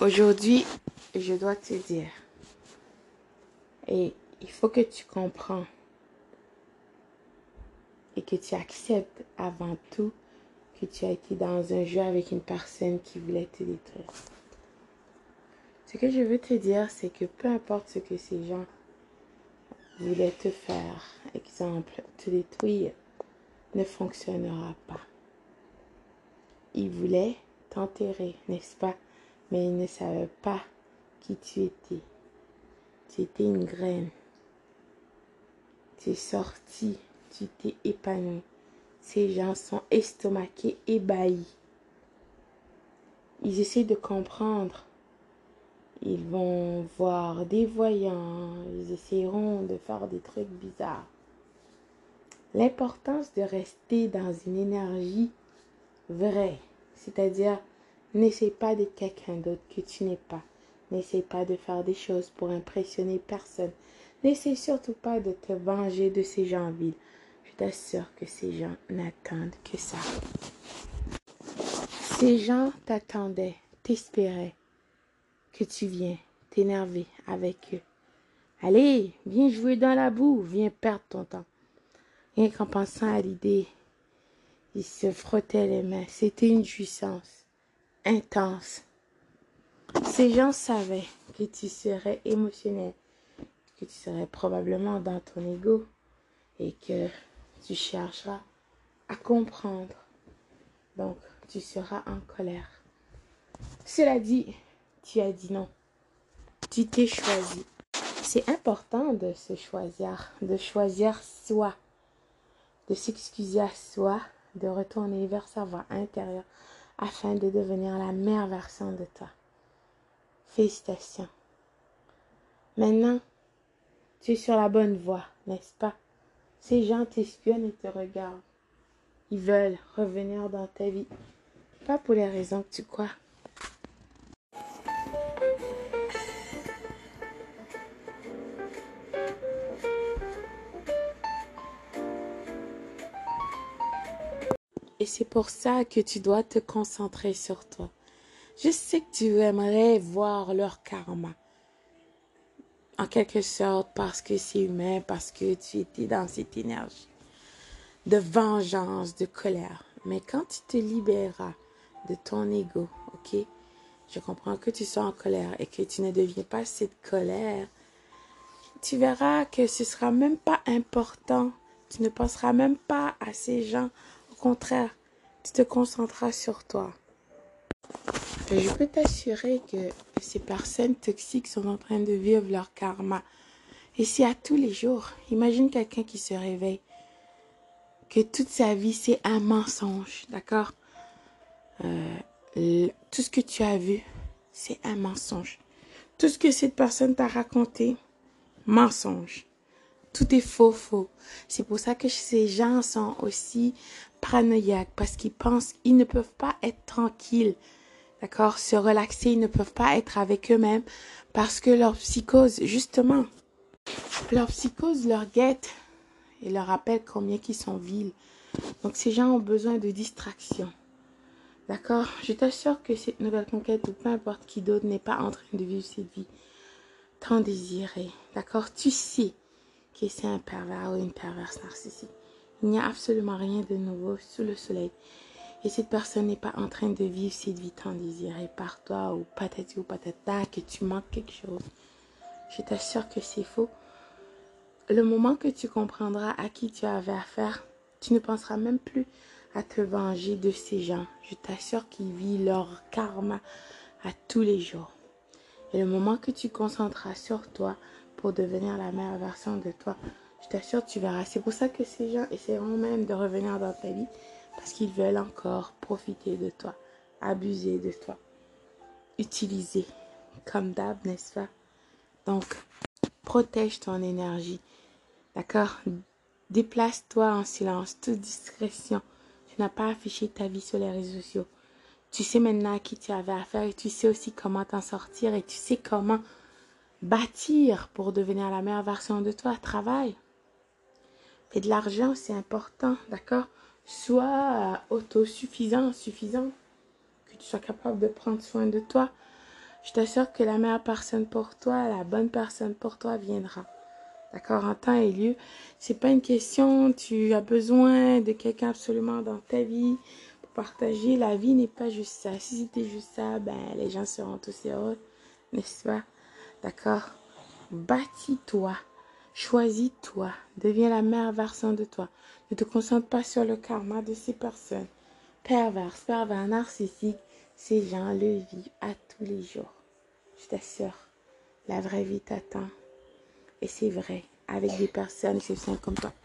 Aujourd'hui, je dois te dire, et il faut que tu comprends et que tu acceptes avant tout que tu as été dans un jeu avec une personne qui voulait te détruire. Ce que je veux te dire, c'est que peu importe ce que ces gens voulaient te faire, exemple, te détruire, ne fonctionnera pas. Ils voulaient t'enterrer, n'est-ce pas? Mais ils ne savaient pas qui tu étais. Tu étais une graine. Tu es sorti, tu t'es épanoui. Ces gens sont estomaqués, ébahis. Ils essaient de comprendre. Ils vont voir des voyants, ils essaieront de faire des trucs bizarres. L'importance de rester dans une énergie vraie, c'est-à-dire N'essaie pas d'être quelqu'un d'autre que tu n'es pas. N'essaie pas de faire des choses pour impressionner personne. N'essaie surtout pas de te venger de ces gens vides. Je t'assure que ces gens n'attendent que ça. Ces gens t'attendaient, t'espéraient que tu viens t'énerver avec eux. Allez, viens jouer dans la boue, viens perdre ton temps. Rien qu'en pensant à l'idée, il se frottait les mains. C'était une jouissance intense. Ces gens savaient que tu serais émotionnel, que tu serais probablement dans ton ego et que tu chercheras à comprendre. Donc, tu seras en colère. Cela dit, tu as dit non. Tu t'es choisi. C'est important de se choisir, de choisir soi, de s'excuser à soi, de retourner vers sa voix intérieure afin de devenir la meilleure version de toi. Félicitations. Maintenant, tu es sur la bonne voie, n'est-ce pas? Ces gens t'espionnent et te regardent. Ils veulent revenir dans ta vie. Pas pour les raisons que tu crois. Et c'est pour ça que tu dois te concentrer sur toi. Je sais que tu aimerais voir leur karma. En quelque sorte, parce que c'est humain, parce que tu étais dans cette énergie de vengeance, de colère. Mais quand tu te libéreras de ton ego, ok? Je comprends que tu sois en colère et que tu ne deviens pas cette colère. Tu verras que ce sera même pas important. Tu ne penseras même pas à ces gens contraire, tu te concentreras sur toi. je peux t'assurer que ces personnes toxiques sont en train de vivre leur karma. Et c'est à tous les jours. Imagine quelqu'un qui se réveille, que toute sa vie c'est un mensonge, d'accord? Euh, Tout ce que tu as vu, c'est un mensonge. Tout ce que cette personne t'a raconté, mensonge. Tout est faux, faux. C'est pour ça que ces gens sont aussi paranoïaques parce qu'ils pensent qu'ils ne peuvent pas être tranquilles. D'accord? Se relaxer, ils ne peuvent pas être avec eux-mêmes parce que leur psychose, justement, leur psychose leur guette et leur rappelle combien qu'ils sont vils. Donc ces gens ont besoin de distraction. D'accord? Je t'assure que cette nouvelle conquête, ou peu importe qui d'autre, n'est pas en train de vivre cette vie tant désirée. D'accord? Tu sais que c'est un pervers ou une perverse narcissique. Il n'y a absolument rien de nouveau sous le soleil. Et cette personne n'est pas en train de vivre cette vie tant désirée par toi ou patati ou patata, que tu manques quelque chose. Je t'assure que c'est faux. Le moment que tu comprendras à qui tu avais affaire, tu ne penseras même plus à te venger de ces gens. Je t'assure qu'ils vivent leur karma à tous les jours. Et le moment que tu concentreras sur toi, pour devenir la meilleure version de toi. Je t'assure, tu verras. C'est pour ça que ces gens essaieront même de revenir dans ta vie parce qu'ils veulent encore profiter de toi, abuser de toi, utiliser comme d'hab, n'est-ce pas? Donc, protège ton énergie. D'accord? Déplace-toi en silence, toute discrétion. Tu n'as pas affiché ta vie sur les réseaux sociaux. Tu sais maintenant à qui tu avais affaire et tu sais aussi comment t'en sortir et tu sais comment bâtir pour devenir la meilleure version de toi. Travaille. Et de l'argent, c'est important, d'accord? Sois autosuffisant, suffisant. Que tu sois capable de prendre soin de toi. je t'assure que la meilleure personne pour toi, la bonne personne pour toi viendra. D'accord, en temps et lieu. C'est pas une question, tu as besoin de quelqu'un absolument dans ta vie pour partager. La vie n'est pas juste ça. Si c'était juste ça, ben, les gens seront tous heureux, n'est-ce pas? D'accord? Bâtis-toi. Choisis-toi. Deviens la meilleure version de toi. Ne te concentre pas sur le karma de ces personnes. Perverses, pervers, narcissiques. Ces gens le vivent à tous les jours. Je t'assure, la vraie vie t'attend. Et c'est vrai, avec des personnes exceptionnelles comme toi.